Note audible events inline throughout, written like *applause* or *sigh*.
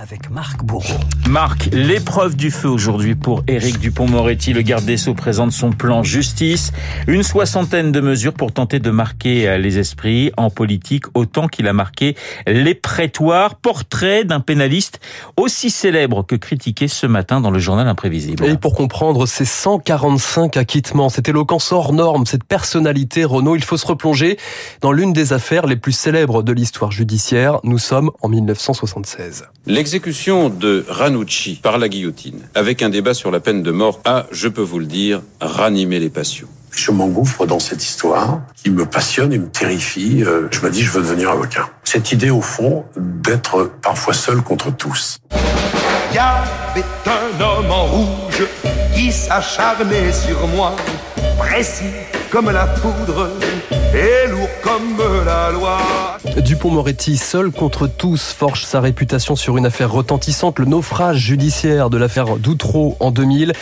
avec Marc Bourreau. Marc, l'épreuve du feu aujourd'hui pour Éric Dupont-Moretti. Le garde des Sceaux présente son plan justice. Une soixantaine de mesures pour tenter de marquer les esprits en politique autant qu'il a marqué les prétoires. Portrait d'un pénaliste aussi célèbre que critiqué ce matin dans le journal imprévisible. Et pour comprendre ces 145 acquittements, cette éloquence hors norme, cette personnalité, Renaud, il faut se replonger dans l'une des affaires les plus célèbres de l'histoire judiciaire. Nous sommes en 1976. L'exécution de Ranucci par la guillotine, avec un débat sur la peine de mort, a, je peux vous le dire, ranimé les passions. Je m'engouffre dans cette histoire qui me passionne et me terrifie. Euh, je me dis, je veux devenir avocat. Cette idée, au fond, d'être parfois seul contre tous. Il y avait un homme en rouge qui s'acharnait sur moi, précis comme la poudre et lourd comme la loi. Dupont-Moretti, seul contre tous, forge sa réputation sur une affaire retentissante, le naufrage judiciaire de l'affaire Doutreau en 2000.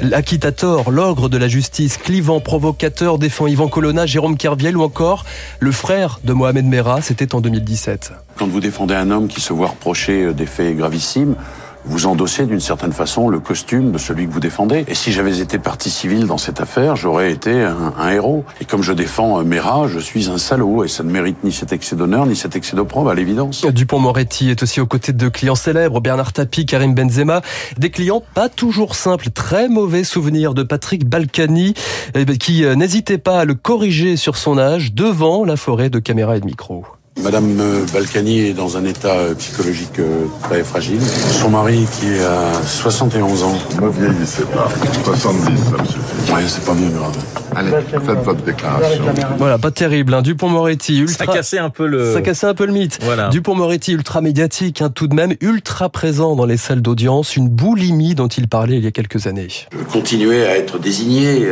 L'acquittateur, l'ogre de la justice, clivant, provocateur, défend Yvan Colonna, Jérôme Kerviel ou encore le frère de Mohamed Merah, c'était en 2017. Quand vous défendez un homme qui se voit reprocher des faits gravissimes, vous endossez d'une certaine façon le costume de celui que vous défendez. Et si j'avais été partie civile dans cette affaire, j'aurais été un, héros. Et comme je défends euh, Mera, je suis un salaud et ça ne mérite ni cet excès d'honneur ni cet excès d'opprobre à l'évidence. Dupont-Moretti est aussi aux côtés de clients célèbres, Bernard Tapie, Karim Benzema, des clients pas toujours simples, très mauvais souvenirs de Patrick Balkany eh ben, qui euh, n'hésitait pas à le corriger sur son âge devant la forêt de caméras et de micros. Madame euh, Balkany est dans un état euh, psychologique euh, très fragile. Son mari, qui est à 71 ans. Ne vieillissez pas. 70, ça me suffit. C'est pas bien grave. Allez, faites votre déclaration. Voilà, pas terrible. Hein. Dupont-Moretti, ultra... Ça cassait un peu le... Ça cassait un peu le mythe. Voilà. Dupont-Moretti, ultra médiatique, hein, tout de même, ultra présent dans les salles d'audience, une boulimie dont il parlait il y a quelques années. Continuer à être désigné,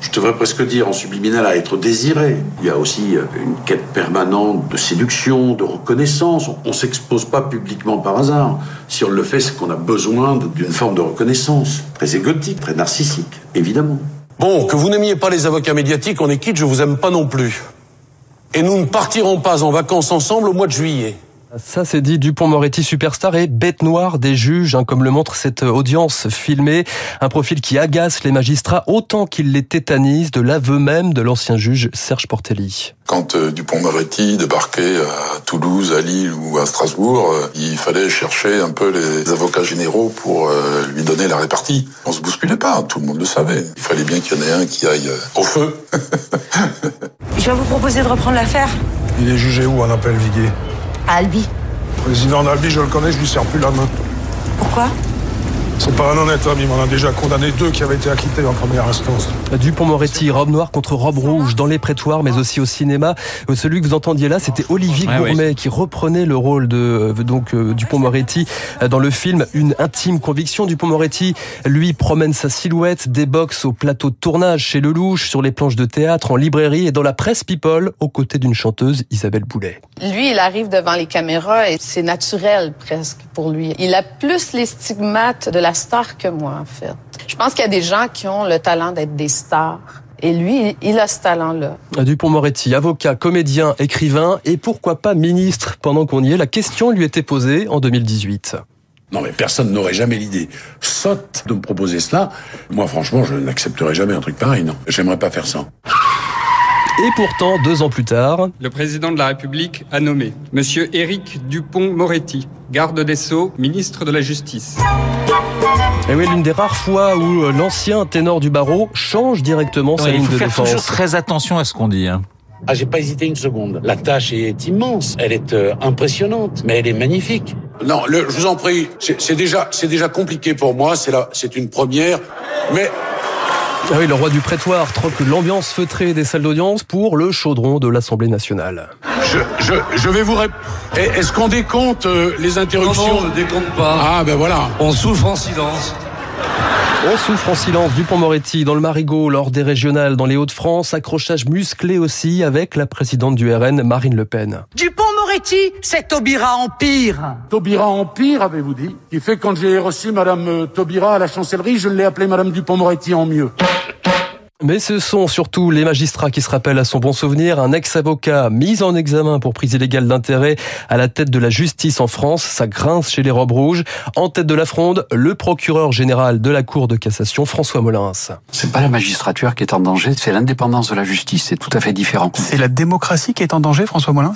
je devrais presque dire en subliminal, à être désiré. Il y a aussi une quête permanente de séduction, de reconnaissance. On ne s'expose pas publiquement par hasard. Si on le fait, c'est qu'on a besoin d'une forme de reconnaissance. Très égotique, très narcissique, évidemment. Bon, que vous n'aimiez pas les avocats médiatiques, on est quitte, je vous aime pas non plus. Et nous ne partirons pas en vacances ensemble au mois de juillet. Ça, c'est dit Dupont-Moretti superstar et bête noire des juges, hein, comme le montre cette audience filmée. Un profil qui agace les magistrats autant qu'il les tétanise, de l'aveu même de l'ancien juge Serge Portelli. Quand euh, Dupont-Moretti débarquait à Toulouse, à Lille ou à Strasbourg, euh, il fallait chercher un peu les avocats généraux pour euh, lui donner la répartie. On se bousculait pas, tout le monde le savait. Il fallait bien qu'il y en ait un qui aille au feu. *laughs* Je vais vous proposer de reprendre l'affaire. Il est jugé où en appel Viguier? Albi. Président d'Albi, je le connais, je lui sers plus la main. Pourquoi? C'est pas un honnête homme, il m'en a déjà condamné deux qui avaient été acquittés en première instance. Dupont-Moretti, robe noire contre robe rouge, dans les prétoires, mais aussi au cinéma. Euh, celui que vous entendiez là, c'était Olivier Gourmet qui reprenait le rôle de euh, donc euh, Dupont-Moretti dans le film Une intime conviction. Dupont-Moretti, lui, promène sa silhouette, des box au plateau de tournage chez Lelouch, sur les planches de théâtre, en librairie et dans la presse People, aux côtés d'une chanteuse, Isabelle Boulet. Lui, il arrive devant les caméras et c'est naturel presque pour lui. Il a plus les stigmates de la star que moi, en fait. Je pense qu'il y a des gens qui ont le talent d'être des stars. Et lui, il a ce talent-là. Dupont-Moretti, avocat, comédien, écrivain et pourquoi pas ministre pendant qu'on y est. La question lui était posée en 2018. Non mais personne n'aurait jamais l'idée sotte de me proposer cela. Moi franchement, je n'accepterai jamais un truc pareil, non. J'aimerais pas faire ça. Et pourtant, deux ans plus tard, le président de la République a nommé Monsieur Éric Dupont-Moretti, garde des Sceaux, ministre de la Justice. Et oui, l'une des rares fois où euh, l'ancien ténor du barreau change directement sa ligne de défense. Il faut faire toujours très attention à ce qu'on dit. Hein. Ah, j'ai pas hésité une seconde. La tâche est immense, elle est euh, impressionnante, mais elle est magnifique. Non, le, je vous en prie, c'est déjà, c'est déjà compliqué pour moi. C'est là, c'est une première, mais ah oui, le roi du prétoire troque l'ambiance feutrée des salles d'audience pour le chaudron de l'Assemblée nationale. Je, je, je vais vous répondre. Est-ce qu'on décompte euh, les interruptions? Non, non, on ne décompte pas. Ah ben voilà. On souffre en silence. On souffre en silence Dupont-Moretti dans le Marigot lors des régionales dans les Hauts-de-France. Accrochage musclé aussi avec la présidente du RN, Marine Le Pen. Dupont-Moretti, c'est Taubira Empire. Taubira Empire, avez-vous dit Qui fait quand j'ai reçu Madame euh, Taubira à la chancellerie, je l'ai appelée Madame Dupont-Moretti en mieux. Mais ce sont surtout les magistrats qui se rappellent à son bon souvenir. Un ex-avocat mis en examen pour prise illégale d'intérêt à la tête de la justice en France. Ça grince chez les robes rouges. En tête de la fronde, le procureur général de la Cour de cassation, François Molins. C'est pas la magistrature qui est en danger, c'est l'indépendance de la justice. C'est tout à fait différent. C'est la démocratie qui est en danger, François Molins?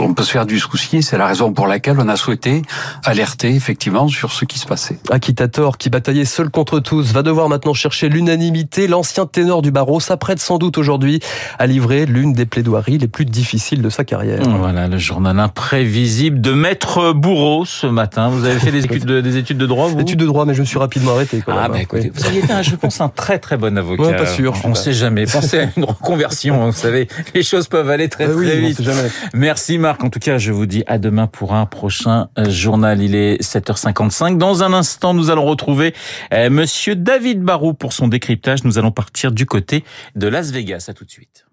On peut se faire du souci. C'est la raison pour laquelle on a souhaité alerter effectivement sur ce qui se passait. Akitator, qui bataillait seul contre tous, va devoir maintenant chercher l'unanimité. L'ancien ténor du barreau s'apprête sans doute aujourd'hui à livrer l'une des plaidoiries les plus difficiles de sa carrière. Voilà, le journal imprévisible de Maître Bourreau ce matin. Vous avez fait des *laughs* études de, des études de droit, vous? Études de droit, mais je me suis rapidement arrêté. ah, bah écoutez, vous aviez été, je pense, un très très bon *laughs* avocat. Ouais, pas sûr. On ne sait jamais. Pensez à une reconversion, vous savez, les choses peuvent aller très Ah très oui, vite. jamais. Merci Marc. En tout cas, je vous dis à demain pour un prochain euh, journal. Il est 7h55. Dans un instant, nous allons retrouver euh, Monsieur David Barou pour son décryptage. Nous allons partir du côté de Las Vegas. À tout de suite.